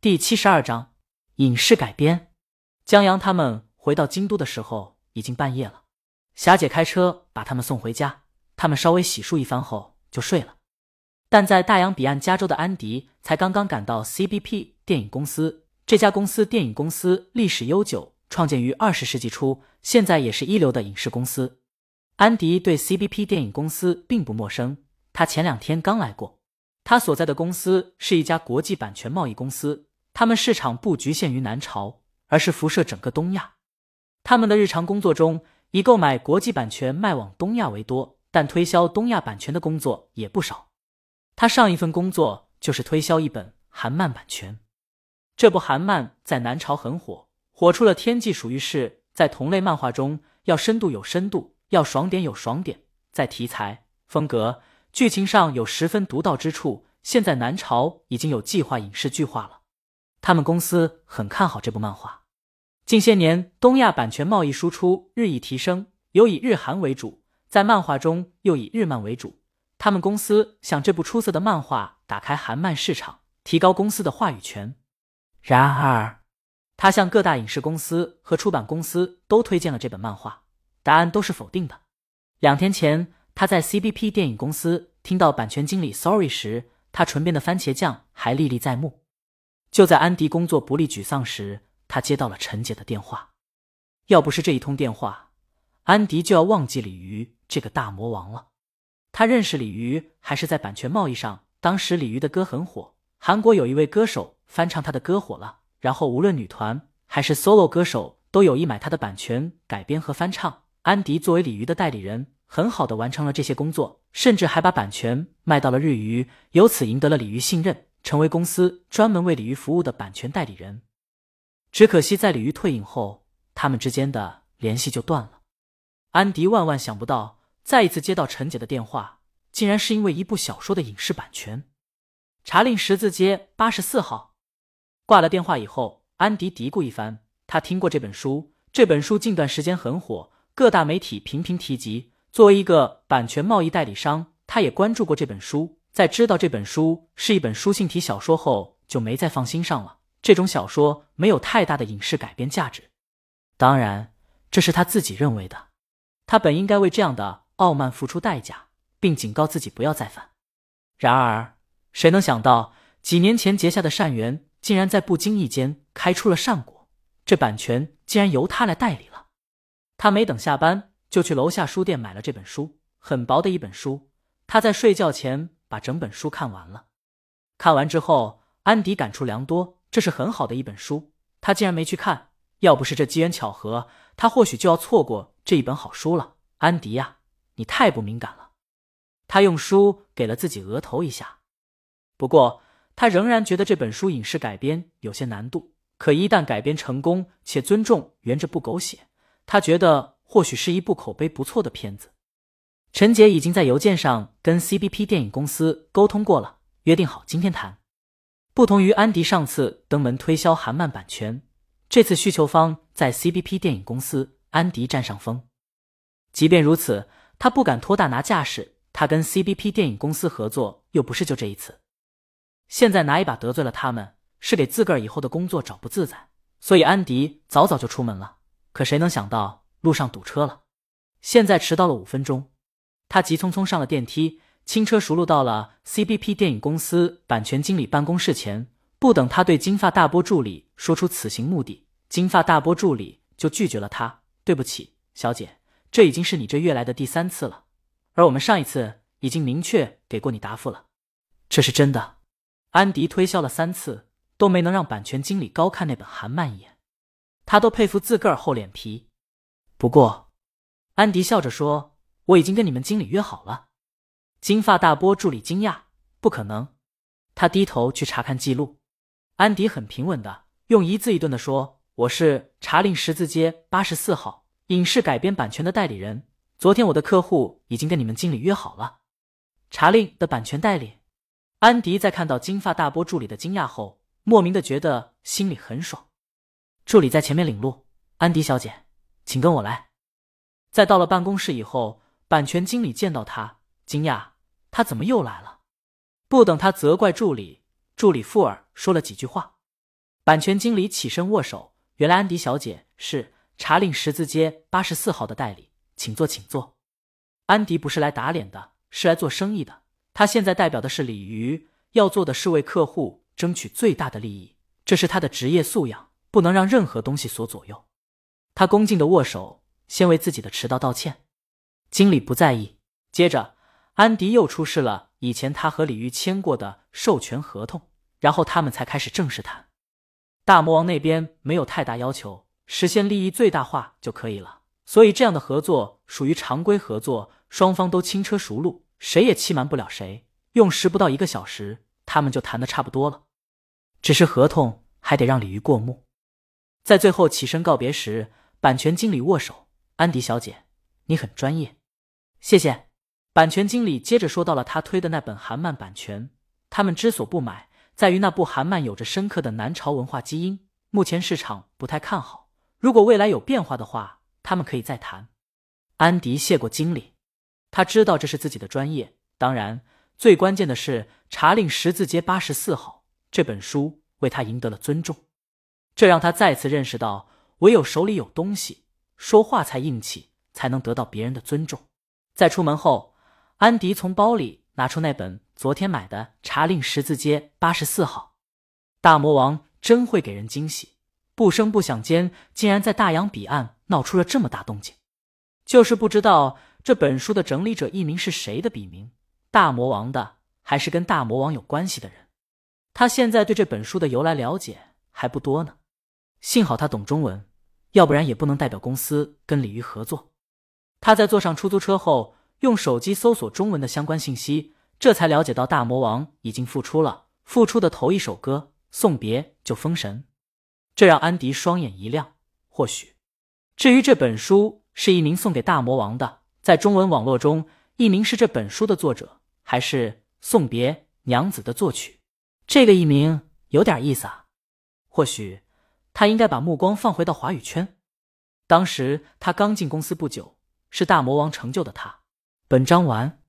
第七十二章影视改编。江阳他们回到京都的时候已经半夜了，霞姐开车把他们送回家，他们稍微洗漱一番后就睡了。但在大洋彼岸加州的安迪才刚刚赶到 CBP 电影公司，这家公司电影公司历史悠久，创建于二十世纪初，现在也是一流的影视公司。安迪对 CBP 电影公司并不陌生，他前两天刚来过。他所在的公司是一家国际版权贸易公司。他们市场不局限于南朝，而是辐射整个东亚。他们的日常工作中，以购买国际版权卖往东亚为多，但推销东亚版权的工作也不少。他上一份工作就是推销一本韩漫版权。这部韩漫在南朝很火，火出了天际，属于是在同类漫画中要深度有深度，要爽点有爽点，在题材、风格、剧情上有十分独到之处。现在南朝已经有计划影视剧化了。他们公司很看好这部漫画。近些年，东亚版权贸易输出日益提升，尤以日韩为主，在漫画中又以日漫为主。他们公司想这部出色的漫画打开韩漫市场，提高公司的话语权。然而，他向各大影视公司和出版公司都推荐了这本漫画，答案都是否定的。两天前，他在 CBP 电影公司听到版权经理 Sorry 时，他唇边的番茄酱还历历在目。就在安迪工作不利、沮丧时，他接到了陈姐的电话。要不是这一通电话，安迪就要忘记鲤鱼这个大魔王了。他认识鲤鱼还是在版权贸易上，当时鲤鱼的歌很火，韩国有一位歌手翻唱他的歌火了，然后无论女团还是 solo 歌手都有意买他的版权改编和翻唱。安迪作为鲤鱼的代理人，很好的完成了这些工作，甚至还把版权卖到了日娱，由此赢得了鲤鱼信任。成为公司专门为鲤鱼服务的版权代理人，只可惜在鲤鱼退隐后，他们之间的联系就断了。安迪万万想不到，再一次接到陈姐的电话，竟然是因为一部小说的影视版权。查令十字街八十四号。挂了电话以后，安迪嘀咕一番，他听过这本书，这本书近段时间很火，各大媒体频频提及。作为一个版权贸易代理商，他也关注过这本书。在知道这本书是一本书信体小说后，就没再放心上了。这种小说没有太大的影视改编价值，当然，这是他自己认为的。他本应该为这样的傲慢付出代价，并警告自己不要再犯。然而，谁能想到几年前结下的善缘，竟然在不经意间开出了善果？这版权竟然由他来代理了。他没等下班，就去楼下书店买了这本书，很薄的一本书。他在睡觉前。把整本书看完了，看完之后，安迪感触良多。这是很好的一本书，他竟然没去看。要不是这机缘巧合，他或许就要错过这一本好书了。安迪呀，你太不敏感了。他用书给了自己额头一下。不过，他仍然觉得这本书影视改编有些难度。可一旦改编成功，且尊重原着不狗血，他觉得或许是一部口碑不错的片子。陈杰已经在邮件上跟 CBP 电影公司沟通过了，约定好今天谈。不同于安迪上次登门推销韩漫版权，这次需求方在 CBP 电影公司，安迪占上风。即便如此，他不敢托大拿架势。他跟 CBP 电影公司合作，又不是就这一次。现在拿一把得罪了他们，是给自个儿以后的工作找不自在。所以安迪早早就出门了。可谁能想到路上堵车了，现在迟到了五分钟。他急匆匆上了电梯，轻车熟路到了 CBP 电影公司版权经理办公室前。不等他对金发大波助理说出此行目的，金发大波助理就拒绝了他。对不起，小姐，这已经是你这月来的第三次了，而我们上一次已经明确给过你答复了。这是真的。安迪推销了三次，都没能让版权经理高看那本韩漫一眼，他都佩服自个儿厚脸皮。不过，安迪笑着说。我已经跟你们经理约好了。金发大波助理惊讶：“不可能！”他低头去查看记录。安迪很平稳的用一字一顿的说：“我是查令十字街八十四号影视改编版权的代理人。昨天我的客户已经跟你们经理约好了。”查令的版权代理。安迪在看到金发大波助理的惊讶后，莫名的觉得心里很爽。助理在前面领路，安迪小姐，请跟我来。在到了办公室以后。版权经理见到他，惊讶，他怎么又来了？不等他责怪助理，助理富尔说了几句话，版权经理起身握手。原来安迪小姐是查令十字街八十四号的代理，请坐，请坐。安迪不是来打脸的，是来做生意的。他现在代表的是鲤鱼，要做的是为客户争取最大的利益，这是他的职业素养，不能让任何东西所左右。他恭敬的握手，先为自己的迟到道歉。经理不在意。接着，安迪又出示了以前他和李玉签过的授权合同，然后他们才开始正式谈。大魔王那边没有太大要求，实现利益最大化就可以了。所以这样的合作属于常规合作，双方都轻车熟路，谁也欺瞒不了谁。用时不到一个小时，他们就谈的差不多了。只是合同还得让李玉过目。在最后起身告别时，版权经理握手：“安迪小姐，你很专业，谢谢。”版权经理接着说到了他推的那本韩漫版权，他们之所不买，在于那部韩漫有着深刻的南朝文化基因，目前市场不太看好。如果未来有变化的话，他们可以再谈。安迪谢过经理，他知道这是自己的专业，当然最关键的是《查令十字街八十四号》这本书为他赢得了尊重，这让他再次认识到，唯有手里有东西，说话才硬气，才能得到别人的尊重。在出门后。安迪从包里拿出那本昨天买的《查令十字街八十四号》，大魔王真会给人惊喜，不声不响间竟然在大洋彼岸闹出了这么大动静。就是不知道这本书的整理者艺名是谁的笔名，大魔王的还是跟大魔王有关系的人？他现在对这本书的由来了解还不多呢。幸好他懂中文，要不然也不能代表公司跟李鱼合作。他在坐上出租车后。用手机搜索中文的相关信息，这才了解到大魔王已经复出了。复出的头一首歌《送别就封神》，这让安迪双眼一亮。或许，至于这本书是一名送给大魔王的，在中文网络中，一名是这本书的作者，还是送别娘子的作曲？这个艺名有点意思啊。或许，他应该把目光放回到华语圈。当时他刚进公司不久，是大魔王成就的他。本章完。